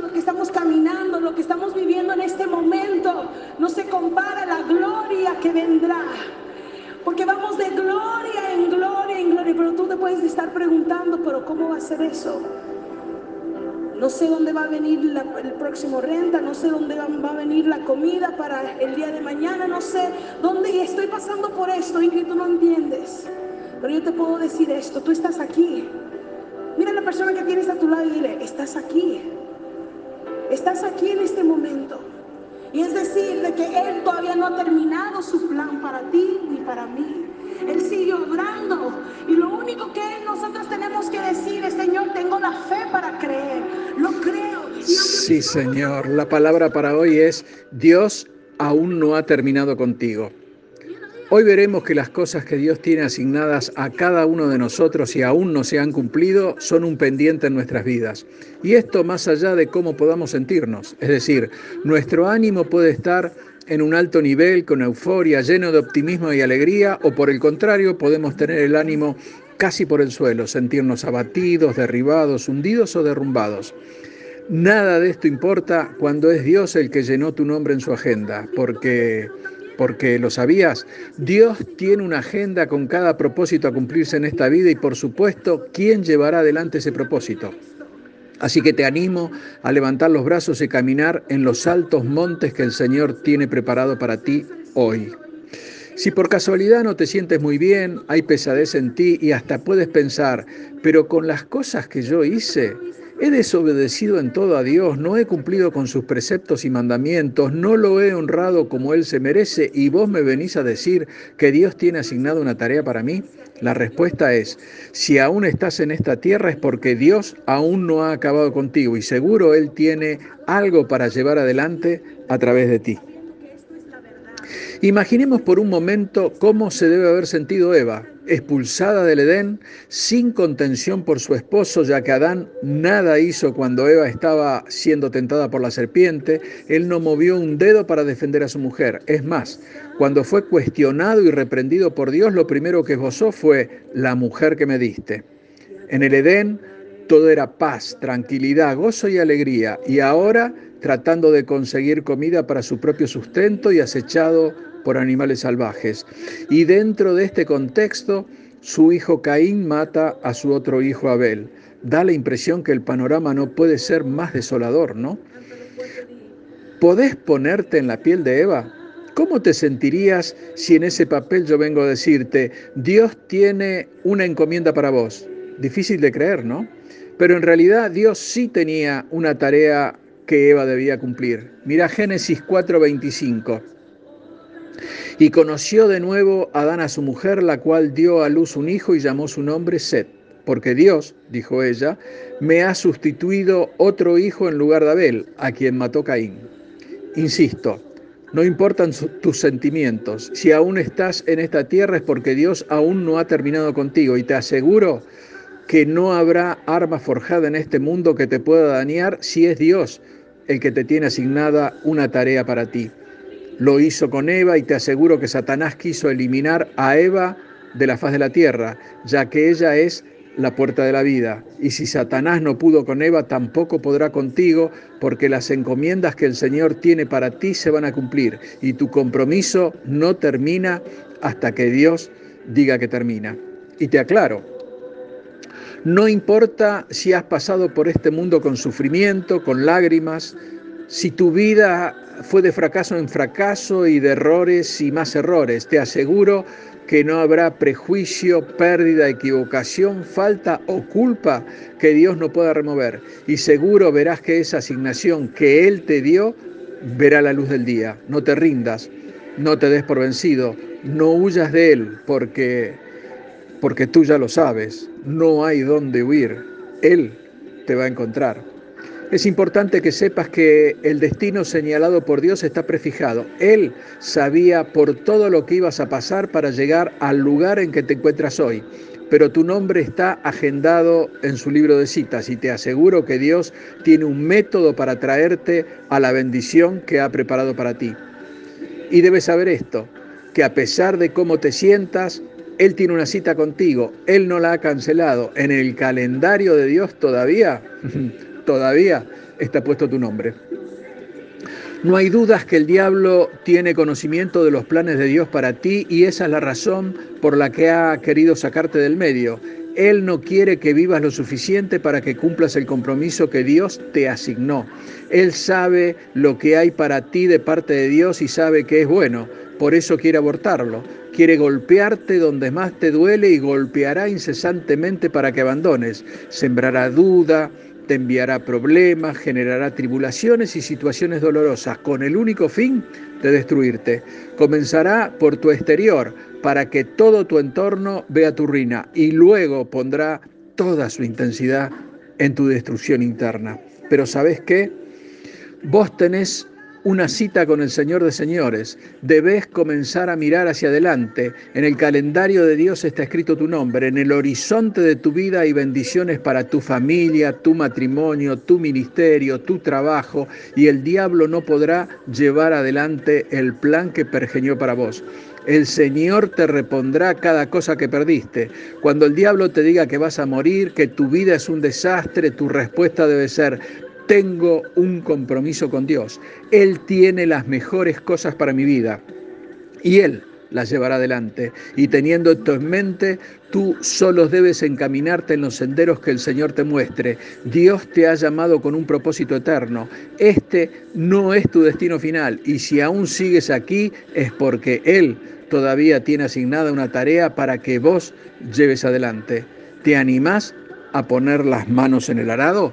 lo que estamos caminando, lo que estamos viviendo en este momento, no se compara a la gloria que vendrá. Porque vamos de gloria en gloria en gloria, pero tú te puedes estar preguntando, pero ¿cómo va a ser eso? No sé dónde va a venir el próximo renta, no sé dónde va, a venir la comida para el día de mañana, no sé dónde y estoy pasando por esto, Ingrid, tú no entiendes. Pero yo te puedo decir esto, tú estás aquí. Mira a la persona que tienes a tu lado y dile, estás aquí. Estás aquí en este momento. Y es decir, de que Él todavía no ha terminado su plan para ti ni para mí. Él sigue obrando. Y lo único que nosotros tenemos que decir es, Señor, tengo la fe para creer. Lo creo. Sí, Señor. La palabra para hoy es, Dios aún no ha terminado contigo. Hoy veremos que las cosas que Dios tiene asignadas a cada uno de nosotros y aún no se han cumplido son un pendiente en nuestras vidas. Y esto más allá de cómo podamos sentirnos. Es decir, nuestro ánimo puede estar en un alto nivel, con euforia, lleno de optimismo y alegría, o por el contrario, podemos tener el ánimo casi por el suelo, sentirnos abatidos, derribados, hundidos o derrumbados. Nada de esto importa cuando es Dios el que llenó tu nombre en su agenda, porque porque lo sabías, Dios tiene una agenda con cada propósito a cumplirse en esta vida y por supuesto, ¿quién llevará adelante ese propósito? Así que te animo a levantar los brazos y caminar en los altos montes que el Señor tiene preparado para ti hoy. Si por casualidad no te sientes muy bien, hay pesadez en ti y hasta puedes pensar, pero con las cosas que yo hice, He desobedecido en todo a Dios, no he cumplido con sus preceptos y mandamientos, no lo he honrado como Él se merece y vos me venís a decir que Dios tiene asignado una tarea para mí. La respuesta es, si aún estás en esta tierra es porque Dios aún no ha acabado contigo y seguro Él tiene algo para llevar adelante a través de ti. Imaginemos por un momento cómo se debe haber sentido Eva, expulsada del Edén, sin contención por su esposo, ya que Adán nada hizo cuando Eva estaba siendo tentada por la serpiente, él no movió un dedo para defender a su mujer. Es más, cuando fue cuestionado y reprendido por Dios, lo primero que esbozó fue la mujer que me diste. En el Edén todo era paz, tranquilidad, gozo y alegría, y ahora tratando de conseguir comida para su propio sustento y acechado por animales salvajes. Y dentro de este contexto, su hijo Caín mata a su otro hijo Abel. Da la impresión que el panorama no puede ser más desolador, ¿no? ¿Podés ponerte en la piel de Eva? ¿Cómo te sentirías si en ese papel yo vengo a decirte, Dios tiene una encomienda para vos? Difícil de creer, ¿no? Pero en realidad Dios sí tenía una tarea que Eva debía cumplir. Mira Génesis 4:25. Y conoció de nuevo Adán a su mujer, la cual dio a luz un hijo y llamó su nombre Set, porque Dios, dijo ella, me ha sustituido otro hijo en lugar de Abel, a quien mató Caín. Insisto, no importan tus sentimientos, si aún estás en esta tierra es porque Dios aún no ha terminado contigo y te aseguro que no habrá arma forjada en este mundo que te pueda dañar si es Dios el que te tiene asignada una tarea para ti. Lo hizo con Eva y te aseguro que Satanás quiso eliminar a Eva de la faz de la tierra, ya que ella es la puerta de la vida. Y si Satanás no pudo con Eva, tampoco podrá contigo, porque las encomiendas que el Señor tiene para ti se van a cumplir. Y tu compromiso no termina hasta que Dios diga que termina. Y te aclaro, no importa si has pasado por este mundo con sufrimiento, con lágrimas, si tu vida fue de fracaso en fracaso y de errores y más errores, te aseguro que no habrá prejuicio, pérdida, equivocación, falta o culpa que Dios no pueda remover. Y seguro verás que esa asignación que Él te dio verá la luz del día. No te rindas, no te des por vencido, no huyas de Él porque, porque tú ya lo sabes, no hay dónde huir. Él te va a encontrar. Es importante que sepas que el destino señalado por Dios está prefijado. Él sabía por todo lo que ibas a pasar para llegar al lugar en que te encuentras hoy. Pero tu nombre está agendado en su libro de citas y te aseguro que Dios tiene un método para traerte a la bendición que ha preparado para ti. Y debes saber esto, que a pesar de cómo te sientas, Él tiene una cita contigo, Él no la ha cancelado. En el calendario de Dios todavía todavía está puesto tu nombre. No hay dudas que el diablo tiene conocimiento de los planes de Dios para ti y esa es la razón por la que ha querido sacarte del medio. Él no quiere que vivas lo suficiente para que cumplas el compromiso que Dios te asignó. Él sabe lo que hay para ti de parte de Dios y sabe que es bueno. Por eso quiere abortarlo. Quiere golpearte donde más te duele y golpeará incesantemente para que abandones. Sembrará duda, te enviará problemas, generará tribulaciones y situaciones dolorosas con el único fin de destruirte. Comenzará por tu exterior para que todo tu entorno vea tu ruina y luego pondrá toda su intensidad en tu destrucción interna. Pero ¿sabes qué? Vos tenés una cita con el Señor de señores. Debes comenzar a mirar hacia adelante. En el calendario de Dios está escrito tu nombre. En el horizonte de tu vida hay bendiciones para tu familia, tu matrimonio, tu ministerio, tu trabajo. Y el diablo no podrá llevar adelante el plan que pergeñó para vos. El Señor te repondrá cada cosa que perdiste. Cuando el diablo te diga que vas a morir, que tu vida es un desastre, tu respuesta debe ser, tengo un compromiso con Dios. Él tiene las mejores cosas para mi vida y Él las llevará adelante. Y teniendo esto en mente, tú solo debes encaminarte en los senderos que el Señor te muestre. Dios te ha llamado con un propósito eterno. Este no es tu destino final y si aún sigues aquí es porque Él todavía tiene asignada una tarea para que vos lleves adelante. ¿Te animás a poner las manos en el arado?